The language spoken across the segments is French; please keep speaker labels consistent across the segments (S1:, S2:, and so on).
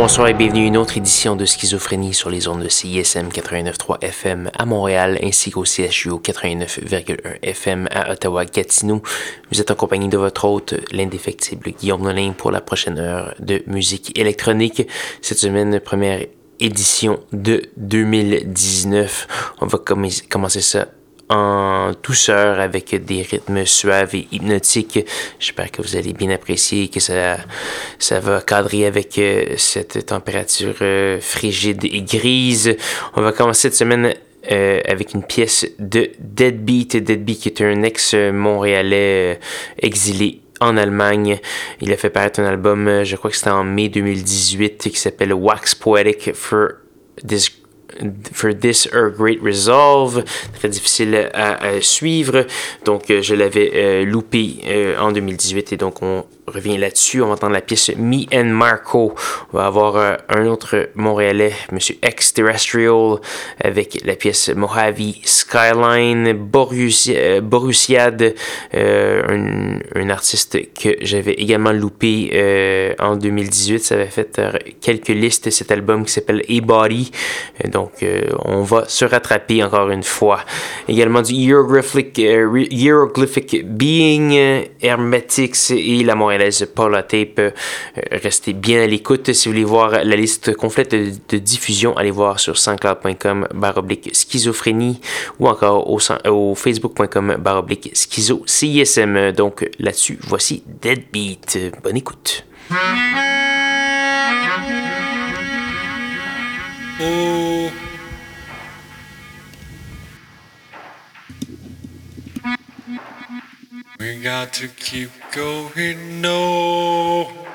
S1: Bonsoir et bienvenue à une autre édition de Schizophrénie sur les ondes de CISM 89.3 FM à Montréal ainsi qu'au CHU 89.1 FM à Ottawa-Gatineau. Vous êtes en compagnie de votre hôte, l'indéfectible Guillaume Nolin pour la prochaine heure de musique électronique. Cette semaine, première édition de 2019. On va commencer ça en douceur avec des rythmes suaves et hypnotiques. J'espère que vous allez bien apprécier que ça, ça va cadrer avec euh, cette température euh, frigide et grise. On va commencer cette semaine euh, avec une pièce de Deadbeat. Deadbeat qui est un ex-montréalais exilé en Allemagne. Il a fait paraître un album, je crois que c'était en mai 2018, qui s'appelle Wax Poetic for This for this Her Great Resolve, très difficile à, suivre. Donc, euh, je l'avais euh, loupé euh, en 2018 et donc on revient là-dessus. On va entendre la pièce Me and Marco. On va avoir un autre Montréalais, Monsieur Exterrestrial, avec la pièce Mojave Skyline, Borussiad, un, un, artiste que j'avais également loupé en 2018. Ça avait fait quelques listes, cet album qui s'appelle A-Body. donc, euh, on va se rattraper encore une fois. Également du Hieroglyphic, euh, Hieroglyphic Being, euh, Hermetics et la montréalaise Paula Tape. restez bien à l'écoute. Si vous voulez voir la liste complète de, diffusion, allez voir sur sanscloud.com baroblique schizophrénie ou encore au, au facebook.com baroblique schizo CISM. Donc là-dessus, voici Deadbeat. Bonne écoute. Oh. We got to keep going, no.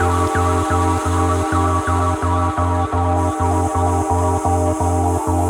S1: Thank you.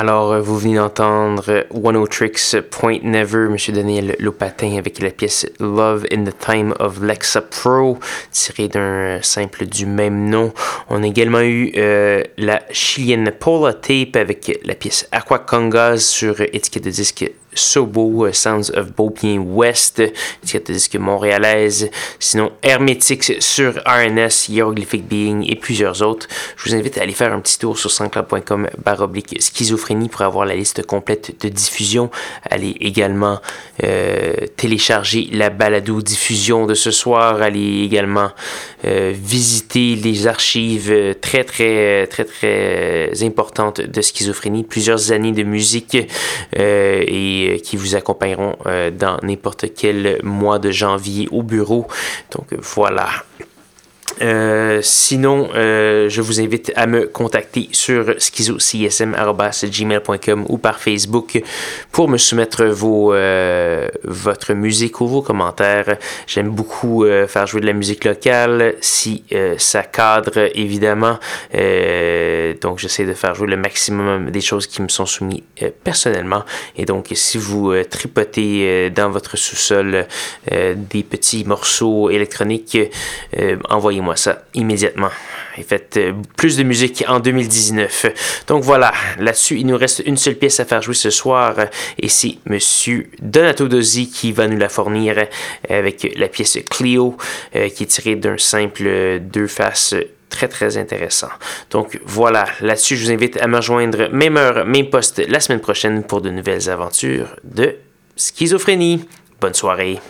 S1: Alors, euh, vous venez d'entendre One O Tricks Point Never, Monsieur Daniel Lopatin avec la pièce Love in the Time of Lexa Pro, tirée d'un simple du même nom. On a également eu euh, la chilienne Paula Tape avec la pièce Aqua Congas sur étiquette de disque Sobo, euh, Sounds of Beaubien West, étiquette de disque montréalaise. Sinon, Hermetix sur RNS, Hieroglyphic Being et plusieurs autres. Je vous invite à aller faire un petit tour sur sanscloud.com baroblique schizophrénie pour avoir la liste complète de diffusion. Allez également euh, télécharger la balado diffusion de ce soir. Allez également euh, visiter les archives très très très très importantes de schizophrénie. Plusieurs années de musique et euh, qui vous accompagneront euh, dans n'importe quel mois de janvier au bureau. Donc voilà. Euh, sinon, euh, je vous invite à me contacter sur schizocsm.gmail.com ou par Facebook pour me soumettre vos, euh, votre musique ou vos commentaires. J'aime beaucoup faire jouer de la musique locale si ça cadre, évidemment. donc, j'essaie de faire jouer le maximum des choses qui me sont soumises personnellement. Et donc, si vous tripotez dans votre sous-sol des petits morceaux électroniques, envoyez-moi ça immédiatement. Et faites euh, plus de musique en 2019. Donc voilà, là-dessus, il nous reste une seule pièce à faire jouer ce soir. Et c'est Monsieur Donato Dozzi qui va nous la fournir avec la pièce Clio, euh, qui est tirée d'un simple deux faces très très intéressant. Donc voilà, là-dessus, je vous invite à me rejoindre même heure, même poste la semaine prochaine pour de nouvelles aventures de schizophrénie. Bonne soirée.